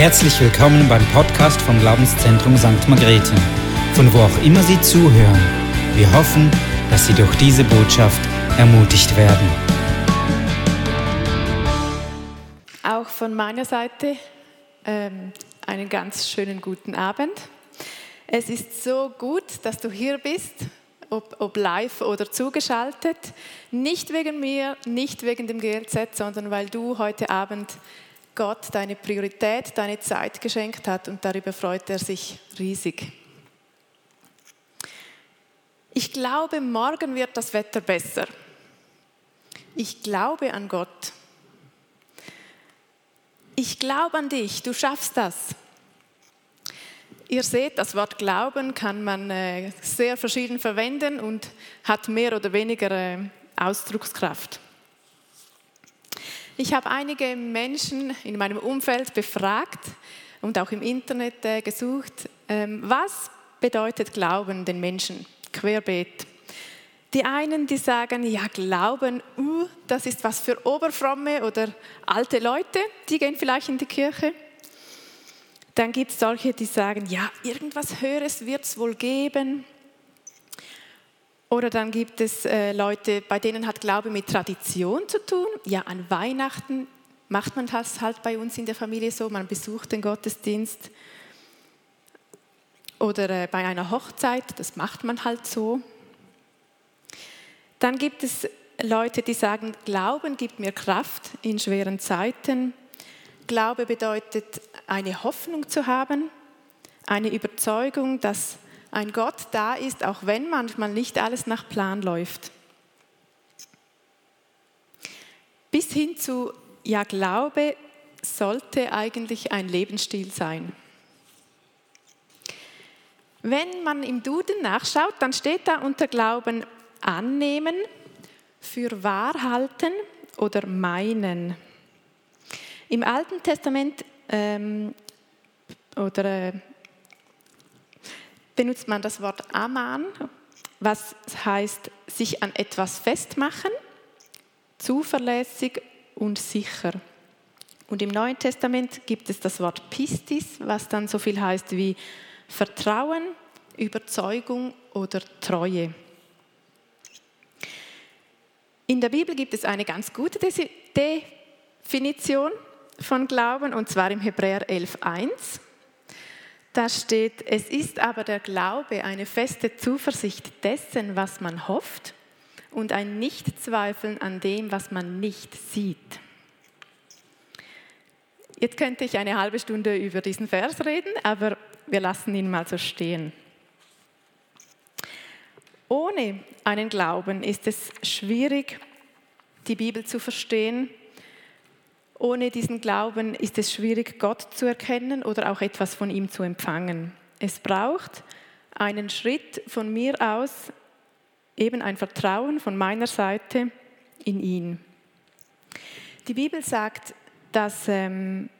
Herzlich willkommen beim Podcast vom Glaubenszentrum St. Margrethe, von wo auch immer Sie zuhören. Wir hoffen, dass Sie durch diese Botschaft ermutigt werden. Auch von meiner Seite ähm, einen ganz schönen guten Abend. Es ist so gut, dass du hier bist, ob, ob live oder zugeschaltet. Nicht wegen mir, nicht wegen dem GLZ, sondern weil du heute Abend Gott deine Priorität, deine Zeit geschenkt hat und darüber freut er sich riesig. Ich glaube, morgen wird das Wetter besser. Ich glaube an Gott. Ich glaube an dich, du schaffst das. Ihr seht, das Wort Glauben kann man äh, sehr verschieden verwenden und hat mehr oder weniger äh, Ausdruckskraft. Ich habe einige Menschen in meinem Umfeld befragt und auch im Internet äh, gesucht, ähm, was bedeutet Glauben den Menschen querbeet. Die einen, die sagen, ja, Glauben, uh, das ist was für Oberfromme oder alte Leute, die gehen vielleicht in die Kirche. Dann gibt es solche, die sagen, ja, irgendwas Höheres wird es wohl geben. Oder dann gibt es äh, Leute, bei denen hat Glaube mit Tradition zu tun. Ja, an Weihnachten macht man das halt bei uns in der Familie so, man besucht den Gottesdienst. Oder äh, bei einer Hochzeit, das macht man halt so. Dann gibt es Leute, die sagen, Glauben gibt mir Kraft in schweren Zeiten. Glaube bedeutet, eine Hoffnung zu haben, eine Überzeugung, dass ein Gott da ist, auch wenn manchmal nicht alles nach Plan läuft. Bis hin zu, ja, Glaube sollte eigentlich ein Lebensstil sein. Wenn man im Duden nachschaut, dann steht da unter Glauben annehmen, für wahr halten oder meinen. Im Alten Testament ähm, oder äh, benutzt man das Wort Aman, was heißt sich an etwas festmachen, zuverlässig und sicher. Und im Neuen Testament gibt es das Wort Pistis, was dann so viel heißt wie Vertrauen, Überzeugung oder Treue. In der Bibel gibt es eine ganz gute Definition von Glauben, und zwar im Hebräer 11.1. Da steht, es ist aber der Glaube eine feste Zuversicht dessen, was man hofft, und ein Nichtzweifeln an dem, was man nicht sieht. Jetzt könnte ich eine halbe Stunde über diesen Vers reden, aber wir lassen ihn mal so stehen. Ohne einen Glauben ist es schwierig, die Bibel zu verstehen. Ohne diesen Glauben ist es schwierig, Gott zu erkennen oder auch etwas von ihm zu empfangen. Es braucht einen Schritt von mir aus, eben ein Vertrauen von meiner Seite in ihn. Die Bibel sagt, dass ähm,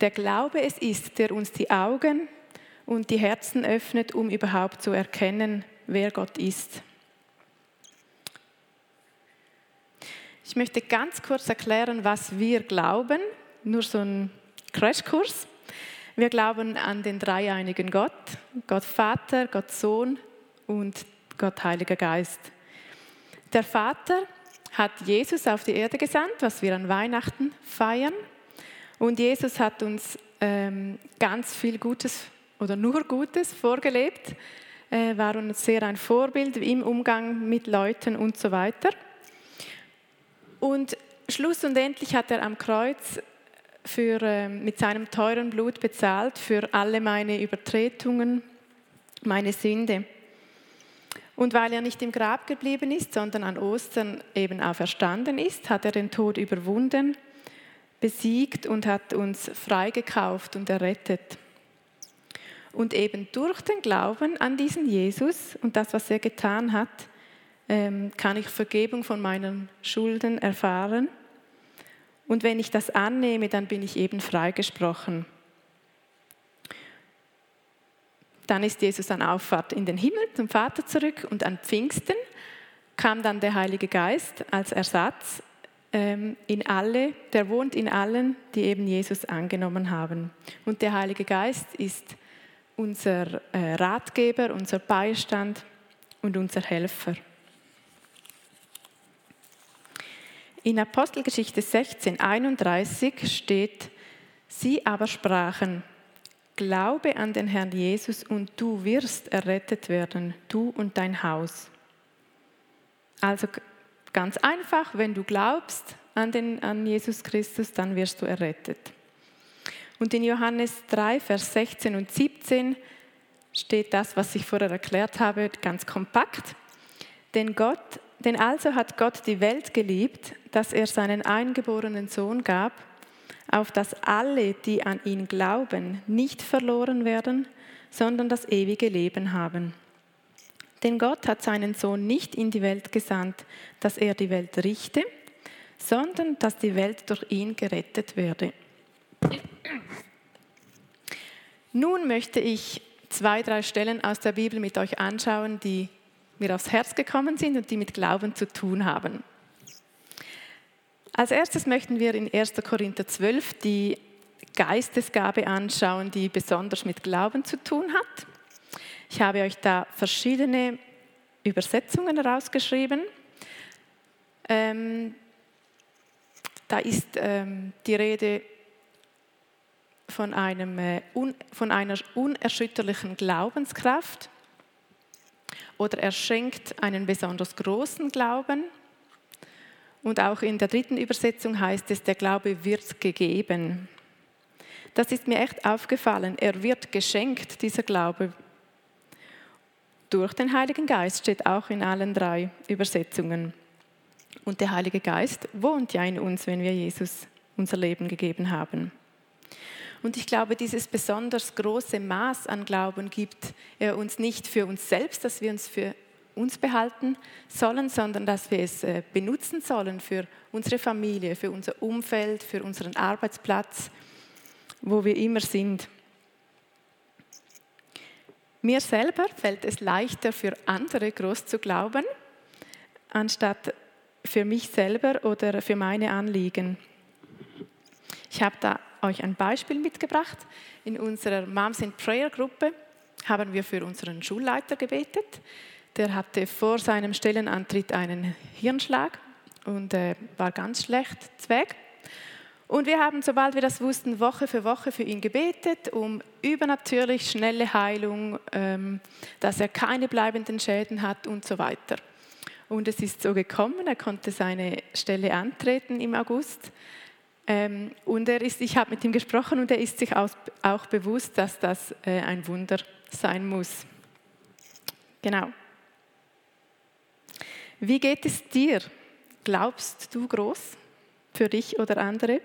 der Glaube es ist, der uns die Augen und die Herzen öffnet, um überhaupt zu erkennen, wer Gott ist. Ich möchte ganz kurz erklären, was wir glauben, nur so ein Crashkurs. Wir glauben an den dreieinigen Gott, Gott Vater, Gott Sohn und Gott Heiliger Geist. Der Vater hat Jesus auf die Erde gesandt, was wir an Weihnachten feiern. Und Jesus hat uns ähm, ganz viel Gutes oder nur Gutes vorgelebt äh, war uns sehr ein Vorbild im Umgang mit Leuten und so weiter. Und schlussendlich hat er am Kreuz für, äh, mit seinem teuren Blut bezahlt für alle meine Übertretungen, meine Sünde. Und weil er nicht im Grab geblieben ist, sondern an Ostern eben auferstanden ist, hat er den Tod überwunden, besiegt und hat uns freigekauft und errettet. Und eben durch den Glauben an diesen Jesus und das, was er getan hat, ähm, kann ich Vergebung von meinen Schulden erfahren. Und wenn ich das annehme, dann bin ich eben freigesprochen. Dann ist Jesus an Auffahrt in den Himmel zum Vater zurück und an Pfingsten kam dann der Heilige Geist als Ersatz ähm, in alle, der wohnt in allen, die eben Jesus angenommen haben. Und der Heilige Geist ist unser äh, Ratgeber, unser Beistand und unser Helfer. In Apostelgeschichte 16, 31 steht, sie aber sprachen, Glaube an den Herrn Jesus und du wirst errettet werden, du und dein Haus. Also ganz einfach, wenn du glaubst an, den, an Jesus Christus, dann wirst du errettet. Und in Johannes 3, Vers 16 und 17 steht das, was ich vorher erklärt habe, ganz kompakt. Denn Gott, denn also hat Gott die Welt geliebt, dass er seinen eingeborenen Sohn gab, auf dass alle, die an ihn glauben, nicht verloren werden, sondern das ewige Leben haben. Denn Gott hat seinen Sohn nicht in die Welt gesandt, dass er die Welt richte, sondern dass die Welt durch ihn gerettet werde. Nun möchte ich zwei, drei Stellen aus der Bibel mit euch anschauen, die mir aufs Herz gekommen sind und die mit Glauben zu tun haben. Als erstes möchten wir in 1. Korinther 12 die Geistesgabe anschauen, die besonders mit Glauben zu tun hat. Ich habe euch da verschiedene Übersetzungen herausgeschrieben. Ähm, da ist ähm, die Rede von, einem, äh, un, von einer unerschütterlichen Glaubenskraft oder er schenkt einen besonders großen Glauben und auch in der dritten Übersetzung heißt es, der Glaube wird gegeben. Das ist mir echt aufgefallen. Er wird geschenkt, dieser Glaube. Durch den Heiligen Geist steht auch in allen drei Übersetzungen. Und der Heilige Geist wohnt ja in uns, wenn wir Jesus unser Leben gegeben haben. Und ich glaube, dieses besonders große Maß an Glauben gibt er uns nicht für uns selbst, dass wir uns für uns behalten sollen, sondern dass wir es äh, benutzen sollen für unsere Familie, für unser Umfeld, für unseren Arbeitsplatz, wo wir immer sind. Mir selber fällt es leichter, für andere groß zu glauben, anstatt für mich selber oder für meine Anliegen. Ich habe da euch ein Beispiel mitgebracht. In unserer Moms in Prayer Gruppe haben wir für unseren Schulleiter gebetet. Der hatte vor seinem Stellenantritt einen Hirnschlag und äh, war ganz schlecht weg. Und wir haben, sobald wir das wussten, Woche für Woche für ihn gebetet, um übernatürlich schnelle Heilung, ähm, dass er keine bleibenden Schäden hat und so weiter. Und es ist so gekommen, er konnte seine Stelle antreten im August. Ähm, und er ist, ich habe mit ihm gesprochen und er ist sich auch bewusst, dass das äh, ein Wunder sein muss. Genau. Wie geht es dir? Glaubst du groß für dich oder andere?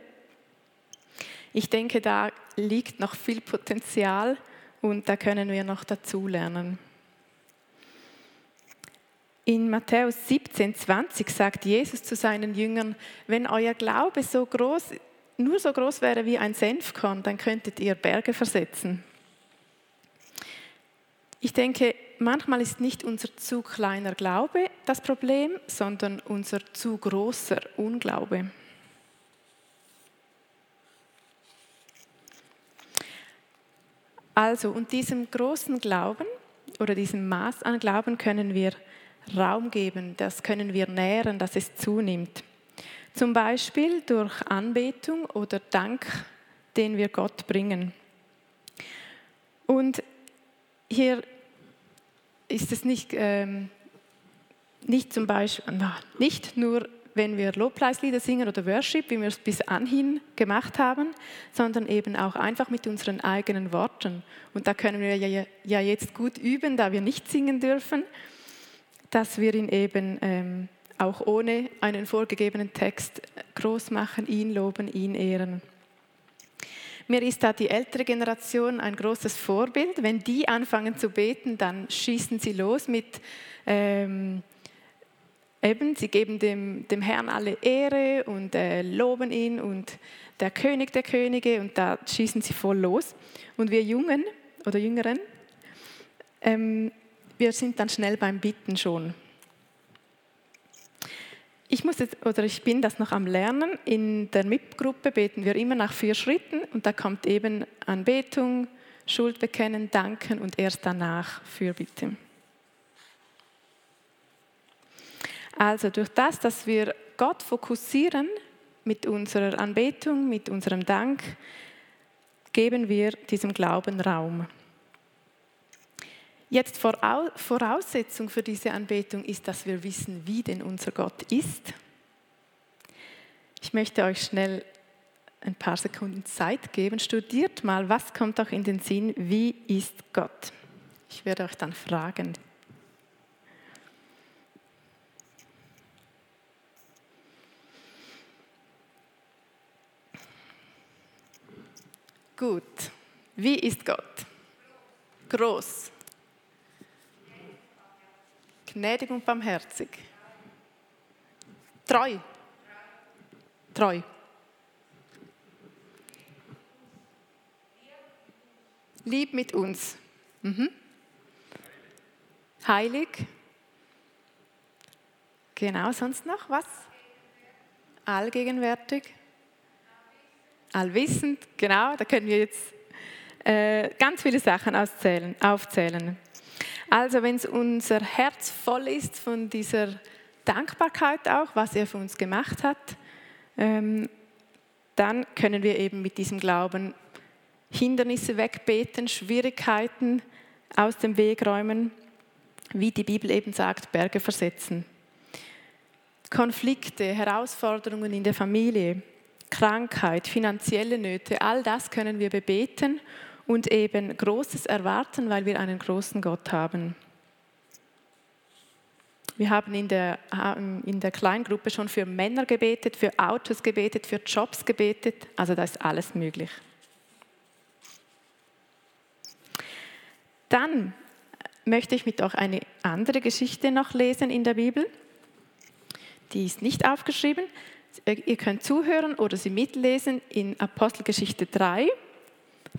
Ich denke, da liegt noch viel Potenzial und da können wir noch dazulernen. In Matthäus 17, 20 sagt Jesus zu seinen Jüngern, wenn euer Glaube so groß, nur so groß wäre wie ein Senfkorn, dann könntet ihr Berge versetzen. Ich denke, manchmal ist nicht unser zu kleiner Glaube das Problem, sondern unser zu großer Unglaube. Also, und diesem großen Glauben oder diesem Maß an Glauben können wir Raum geben, das können wir nähren, dass es zunimmt. Zum Beispiel durch Anbetung oder Dank, den wir Gott bringen. Und hier ist es nicht, ähm, nicht zum Beispiel, nicht nur, wenn wir Lobpreislieder singen oder Worship, wie wir es bis anhin gemacht haben, sondern eben auch einfach mit unseren eigenen Worten. Und da können wir ja, ja jetzt gut üben, da wir nicht singen dürfen, dass wir ihn eben ähm, auch ohne einen vorgegebenen Text groß machen, ihn loben, ihn ehren. Mir ist da die ältere Generation ein großes Vorbild. Wenn die anfangen zu beten, dann schießen sie los mit, ähm, eben, sie geben dem, dem Herrn alle Ehre und äh, loben ihn und der König der Könige und da schießen sie voll los. Und wir Jungen oder Jüngeren, ähm, wir sind dann schnell beim Bitten schon. ich muss jetzt, oder ich bin das noch am Lernen. In der MIP-Gruppe beten wir immer nach vier Schritten und da kommt eben Anbetung, Schuld bekennen, danken und erst danach Fürbitte. Also durch das, dass wir Gott fokussieren mit unserer Anbetung, mit unserem Dank, geben wir diesem Glauben Raum. Jetzt Voraussetzung für diese Anbetung ist, dass wir wissen, wie denn unser Gott ist. Ich möchte euch schnell ein paar Sekunden Zeit geben. Studiert mal, was kommt auch in den Sinn, wie ist Gott? Ich werde euch dann fragen. Gut. Wie ist Gott? Groß. Gnädig und barmherzig. Treu. Treu. Lieb mit uns. Mhm. Heilig. Genau, sonst noch was? Allgegenwärtig. Allwissend, genau, da können wir jetzt äh, ganz viele Sachen auszählen, aufzählen. Also wenn unser Herz voll ist von dieser Dankbarkeit auch, was er für uns gemacht hat, ähm, dann können wir eben mit diesem Glauben Hindernisse wegbeten, Schwierigkeiten aus dem Weg räumen, wie die Bibel eben sagt, Berge versetzen. Konflikte, Herausforderungen in der Familie, Krankheit, finanzielle Nöte, all das können wir bebeten und eben Großes erwarten, weil wir einen großen Gott haben. Wir haben in der, in der Kleingruppe schon für Männer gebetet, für Autos gebetet, für Jobs gebetet. Also da ist alles möglich. Dann möchte ich mit euch eine andere Geschichte noch lesen in der Bibel. Die ist nicht aufgeschrieben. Ihr könnt zuhören oder sie mitlesen in Apostelgeschichte 3,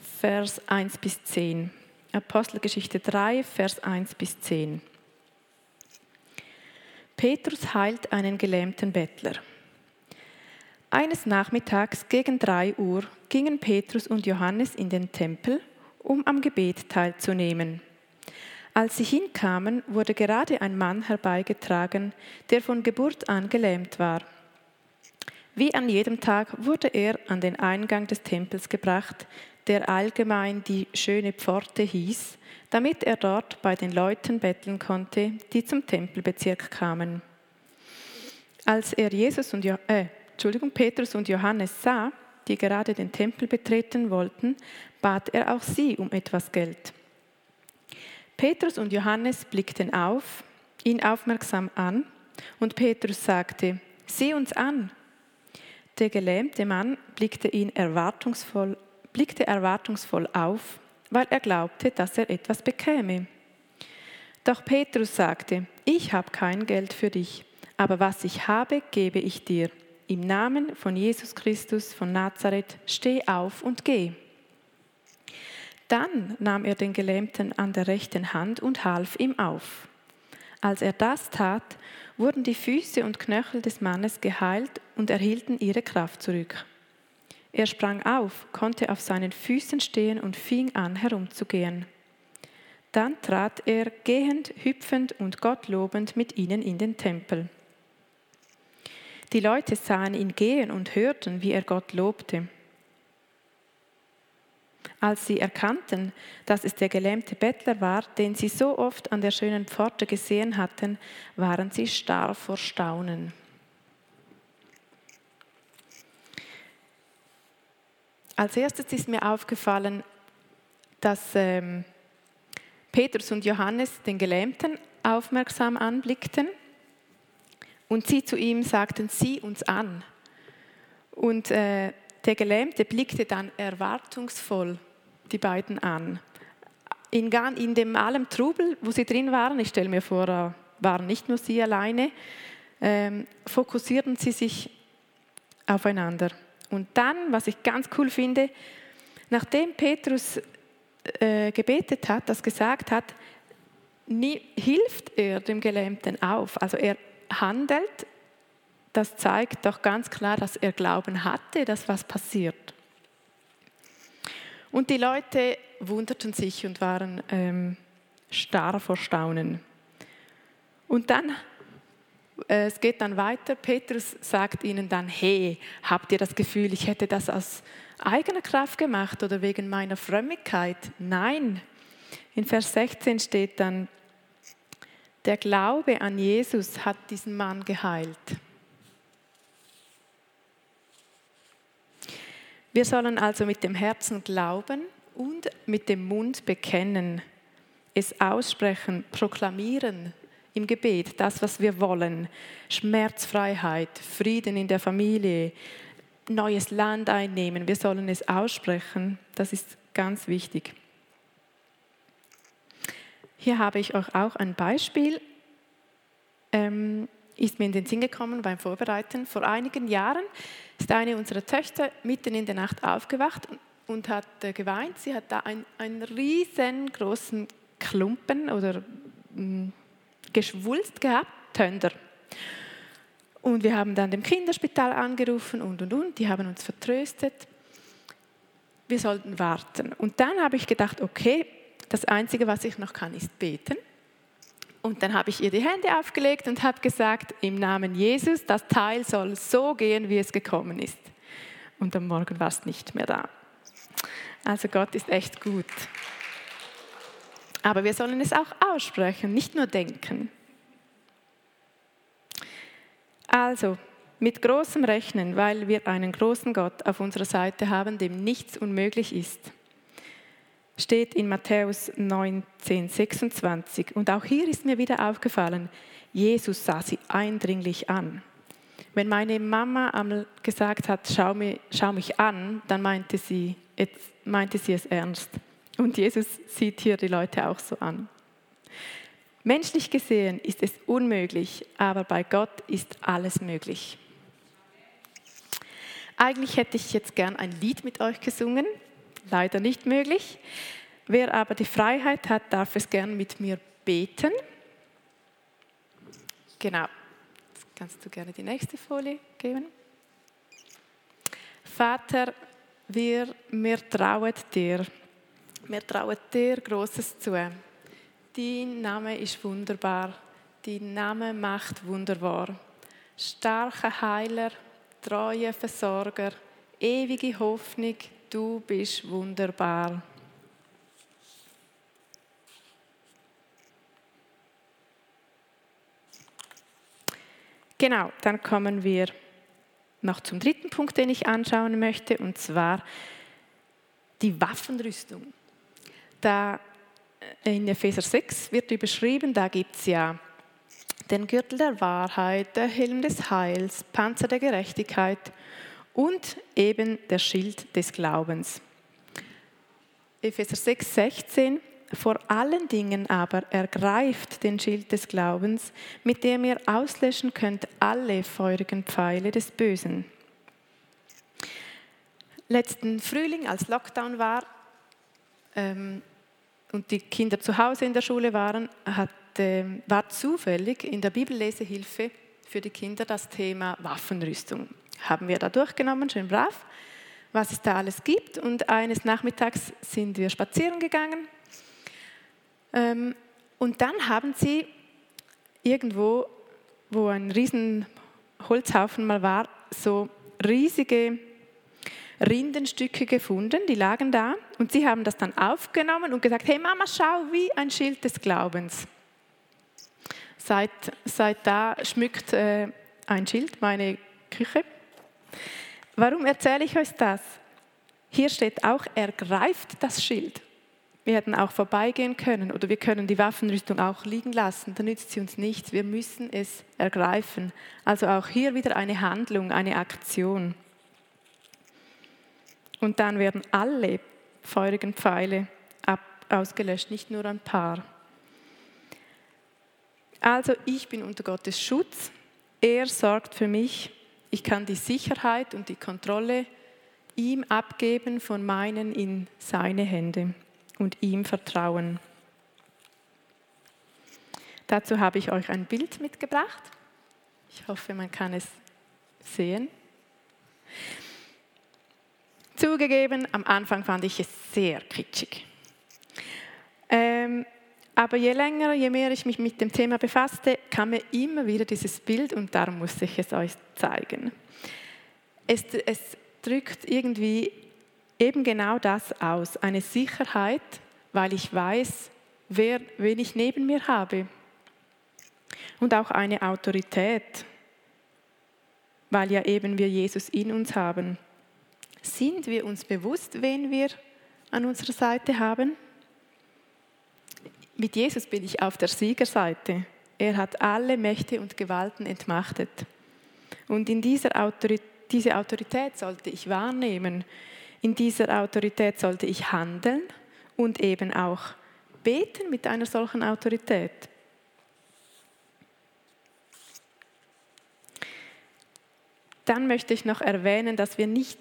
Vers 1 bis 10. Apostelgeschichte 3, Vers 1 bis 10. Petrus heilt einen gelähmten Bettler. Eines Nachmittags gegen 3 Uhr gingen Petrus und Johannes in den Tempel um am Gebet teilzunehmen. Als sie hinkamen, wurde gerade ein Mann herbeigetragen, der von Geburt an gelähmt war. Wie an jedem Tag wurde er an den Eingang des Tempels gebracht, der allgemein die schöne Pforte hieß, damit er dort bei den Leuten betteln konnte, die zum Tempelbezirk kamen. Als er Jesus und jo äh, Entschuldigung, Petrus und Johannes sah, die gerade den Tempel betreten wollten, bat er auch sie um etwas Geld. Petrus und Johannes blickten auf, ihn aufmerksam an, und Petrus sagte, sieh uns an. Der gelähmte Mann blickte ihn erwartungsvoll, blickte erwartungsvoll auf, weil er glaubte, dass er etwas bekäme. Doch Petrus sagte, ich habe kein Geld für dich, aber was ich habe, gebe ich dir. Im Namen von Jesus Christus von Nazareth, steh auf und geh. Dann nahm er den Gelähmten an der rechten Hand und half ihm auf. Als er das tat, wurden die Füße und Knöchel des Mannes geheilt und erhielten ihre Kraft zurück. Er sprang auf, konnte auf seinen Füßen stehen und fing an herumzugehen. Dann trat er gehend, hüpfend und Gott lobend mit ihnen in den Tempel. Die Leute sahen ihn gehen und hörten, wie er Gott lobte. Als sie erkannten, dass es der gelähmte Bettler war, den sie so oft an der schönen Pforte gesehen hatten, waren sie starr vor Staunen. Als erstes ist mir aufgefallen, dass ähm, Petrus und Johannes den Gelähmten aufmerksam anblickten und sie zu ihm sagten, sieh uns an. Und äh, der Gelähmte blickte dann erwartungsvoll die beiden an. In, in dem allem Trubel, wo sie drin waren, ich stelle mir vor, waren nicht nur sie alleine, ähm, fokussierten sie sich aufeinander. Und dann, was ich ganz cool finde, nachdem Petrus äh, gebetet hat, das gesagt hat, nie, hilft er dem Gelähmten auf. Also er handelt das zeigt doch ganz klar, dass er Glauben hatte, dass was passiert. Und die Leute wunderten sich und waren ähm, starr vor Staunen. Und dann, es geht dann weiter, Petrus sagt ihnen dann, hey, habt ihr das Gefühl, ich hätte das aus eigener Kraft gemacht oder wegen meiner Frömmigkeit? Nein. In Vers 16 steht dann, der Glaube an Jesus hat diesen Mann geheilt. Wir sollen also mit dem Herzen glauben und mit dem Mund bekennen, es aussprechen, proklamieren im Gebet, das, was wir wollen. Schmerzfreiheit, Frieden in der Familie, neues Land einnehmen. Wir sollen es aussprechen. Das ist ganz wichtig. Hier habe ich euch auch ein Beispiel. Ähm, ist mir in den Sinn gekommen beim Vorbereiten. Vor einigen Jahren ist eine unserer Töchter mitten in der Nacht aufgewacht und hat äh, geweint. Sie hat da einen, einen riesengroßen Klumpen oder mh, mm, Geschwulst gehabt, Tönder. Und wir haben dann dem Kinderspital angerufen und und und. Die haben uns vertröstet. Wir sollten warten. Und dann habe ich gedacht, okay, das Einzige, was ich noch kann, ist beten. Und dann habe ich ihr die Hände aufgelegt und habe gesagt, im Namen Jesus, das Teil soll so gehen, wie es gekommen ist. Und am Morgen war es nicht mehr da. Also Gott ist echt gut. Aber wir sollen es auch aussprechen, nicht nur denken. Also, mit großem Rechnen, weil wir einen großen Gott auf unserer Seite haben, dem nichts unmöglich ist steht in Matthäus 19, 26. Und auch hier ist mir wieder aufgefallen, Jesus sah sie eindringlich an. Wenn meine Mama einmal gesagt hat, schau mich, schau mich an, dann meinte sie, meinte sie es ernst. Und Jesus sieht hier die Leute auch so an. Menschlich gesehen ist es unmöglich, aber bei Gott ist alles möglich. Eigentlich hätte ich jetzt gern ein Lied mit euch gesungen, leider nicht möglich. Wer aber die Freiheit hat, darf es gern mit mir beten. Genau. Jetzt kannst du gerne die nächste Folie geben. Vater, wir, wir trauen dir. Wir trauen dir Großes zu. Dein Name ist wunderbar. Dein Name macht wunderbar. Starker Heiler, treuer Versorger, ewige Hoffnung, du bist wunderbar. Genau, dann kommen wir noch zum dritten Punkt, den ich anschauen möchte, und zwar die Waffenrüstung. Da in Epheser 6 wird überschrieben, da gibt es ja den Gürtel der Wahrheit, der Helm des Heils, Panzer der Gerechtigkeit und eben der Schild des Glaubens. Epheser 6, 16. Vor allen Dingen aber ergreift den Schild des Glaubens, mit dem ihr auslöschen könnt alle feurigen Pfeile des Bösen. Letzten Frühling, als Lockdown war ähm, und die Kinder zu Hause in der Schule waren, hat, äh, war zufällig in der Bibellesehilfe für die Kinder das Thema Waffenrüstung haben wir da durchgenommen, schön brav, was es da alles gibt. Und eines Nachmittags sind wir spazieren gegangen. Ähm, und dann haben sie irgendwo, wo ein riesen Holzhaufen mal war, so riesige Rindenstücke gefunden, die lagen da und sie haben das dann aufgenommen und gesagt, hey Mama, schau, wie ein Schild des Glaubens. Seit, seit da schmückt äh, ein Schild meine Küche Warum erzähle ich euch das? Hier steht auch, er greift das Schild. Wir hätten auch vorbeigehen können oder wir können die Waffenrüstung auch liegen lassen, dann nützt sie uns nichts. Wir müssen es ergreifen. Also auch hier wieder eine Handlung, eine Aktion. Und dann werden alle feurigen Pfeile ab, ausgelöscht, nicht nur ein paar. Also ich bin unter Gottes Schutz. Er sorgt für mich ich kann die Sicherheit und die Kontrolle ihm abgeben von meinen in seine Hände und ihm vertrauen. Dazu habe ich euch ein Bild mitgebracht. Ich hoffe, man kann es sehen? Zugegeben, am Anfang fand ich es sehr kitschig. Ähm, aber je länger, je mehr ich mich mit dem Thema befasste, kam mir immer wieder dieses Bild und darum muss ich es euch zeigen. Es, es drückt irgendwie eben genau das aus, eine Sicherheit, weil ich weiß, wer, wen ich neben mir habe. Und auch eine Autorität, weil ja eben wir Jesus in uns haben. Sind wir uns bewusst, wen wir an unserer Seite haben? Mit Jesus bin ich auf der Siegerseite. Er hat alle Mächte und Gewalten entmachtet. Und in dieser Autorität, diese Autorität sollte ich wahrnehmen. In dieser Autorität sollte ich handeln und eben auch beten mit einer solchen Autorität. Dann möchte ich noch erwähnen, dass wir nicht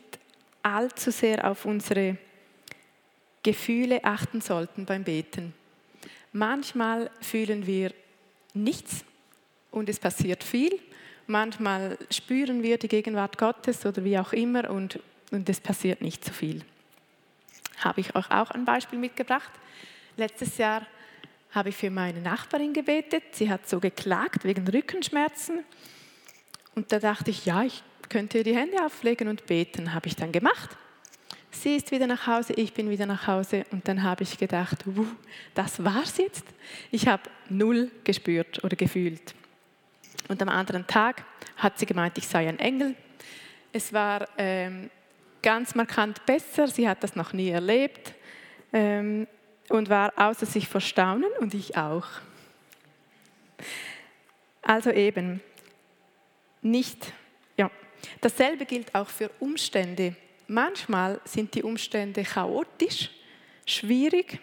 allzu sehr auf unsere Gefühle achten sollten beim Beten. Manchmal fühlen wir nichts und es passiert viel. Manchmal spüren wir die Gegenwart Gottes oder wie auch immer und, und es passiert nicht so viel. Habe ich euch auch ein Beispiel mitgebracht. Letztes Jahr habe ich für meine Nachbarin gebetet. Sie hat so geklagt wegen Rückenschmerzen. Und da dachte ich, ja, ich könnte ihr die Hände auflegen und beten. Habe ich dann gemacht. Sie ist wieder nach Hause, ich bin wieder nach Hause. Und dann habe ich gedacht, uh, das war's jetzt. Ich habe null gespürt oder gefühlt. Und am anderen Tag hat sie gemeint, ich sei ein Engel. Es war ähm, ganz markant besser. Sie hat das noch nie erlebt ähm, und war außer sich vor Staunen und ich auch. Also eben, nicht. Dasselbe gilt auch für Umstände. Manchmal sind die Umstände chaotisch, schwierig,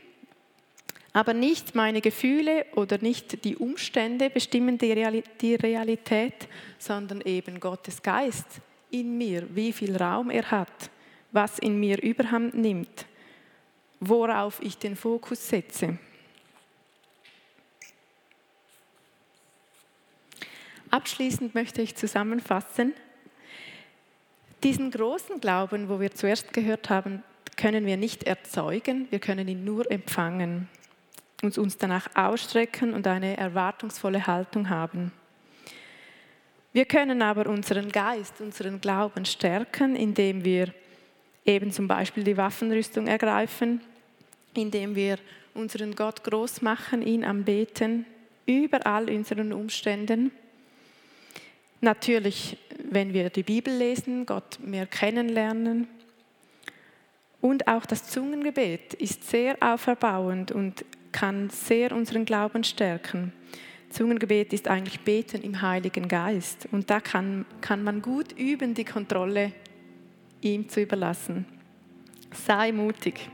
aber nicht meine Gefühle oder nicht die Umstände bestimmen die Realität, sondern eben Gottes Geist in mir, wie viel Raum er hat, was in mir überhand nimmt, worauf ich den Fokus setze. Abschließend möchte ich zusammenfassen, diesen großen Glauben, wo wir zuerst gehört haben, können wir nicht erzeugen, wir können ihn nur empfangen, uns, uns danach ausstrecken und eine erwartungsvolle Haltung haben. Wir können aber unseren Geist, unseren Glauben stärken, indem wir eben zum Beispiel die Waffenrüstung ergreifen, indem wir unseren Gott groß machen, ihn anbeten, überall unseren Umständen. Natürlich, wenn wir die Bibel lesen, Gott mehr kennenlernen. Und auch das Zungengebet ist sehr auferbauend und kann sehr unseren Glauben stärken. Zungengebet ist eigentlich Beten im Heiligen Geist. Und da kann, kann man gut üben, die Kontrolle ihm zu überlassen. Sei mutig.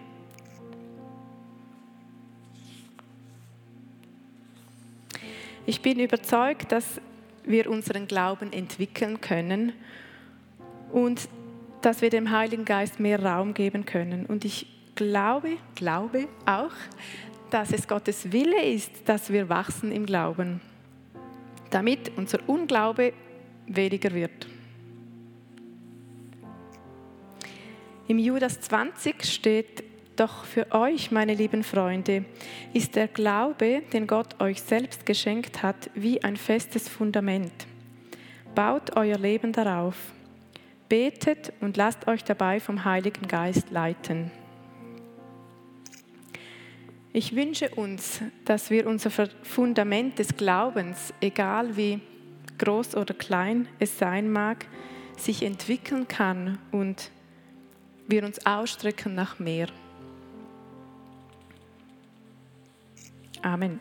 Ich bin überzeugt, dass wir unseren Glauben entwickeln können und dass wir dem Heiligen Geist mehr Raum geben können. Und ich glaube, glaube auch, dass es Gottes Wille ist, dass wir wachsen im Glauben, damit unser Unglaube weniger wird. Im Judas 20 steht, doch für euch, meine lieben Freunde, ist der Glaube, den Gott euch selbst geschenkt hat, wie ein festes Fundament. Baut euer Leben darauf. Betet und lasst euch dabei vom Heiligen Geist leiten. Ich wünsche uns, dass wir unser Fundament des Glaubens, egal wie groß oder klein es sein mag, sich entwickeln kann und wir uns ausstrecken nach mehr. Amen.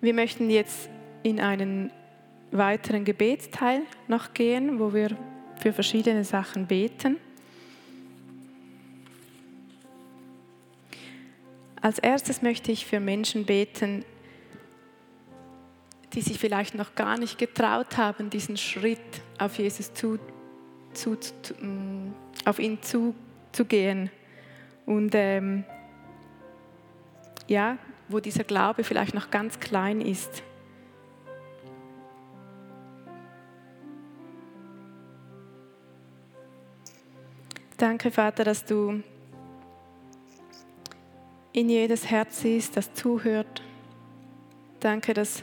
Wir möchten jetzt in einen weiteren Gebetsteil noch gehen, wo wir für verschiedene Sachen beten. Als erstes möchte ich für Menschen beten, die sich vielleicht noch gar nicht getraut haben, diesen Schritt auf Jesus zu, zu, zu mm, auf ihn zu zu gehen. Und ähm, ja, wo dieser Glaube vielleicht noch ganz klein ist. Danke, Vater, dass du in jedes Herz siehst, das zuhört. Danke, dass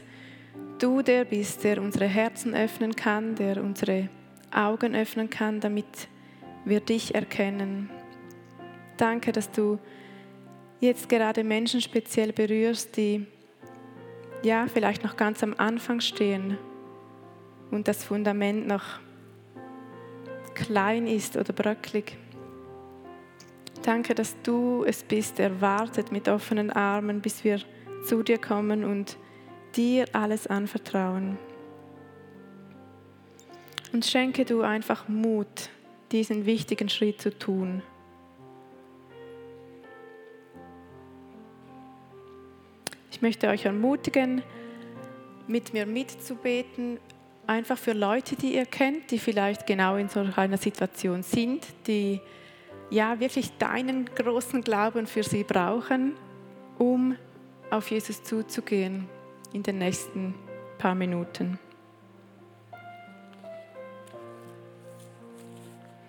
du der bist, der unsere Herzen öffnen kann, der unsere Augen öffnen kann, damit wir dich erkennen, Danke, dass du jetzt gerade Menschen speziell berührst, die ja vielleicht noch ganz am Anfang stehen und das Fundament noch klein ist oder bröcklig. Danke, dass du es bist, der wartet mit offenen Armen, bis wir zu dir kommen und dir alles anvertrauen. Und schenke du einfach Mut, diesen wichtigen Schritt zu tun. Ich möchte euch ermutigen, mit mir mitzubeten, einfach für Leute, die ihr kennt, die vielleicht genau in so einer Situation sind, die ja wirklich deinen großen Glauben für sie brauchen, um auf Jesus zuzugehen in den nächsten paar Minuten.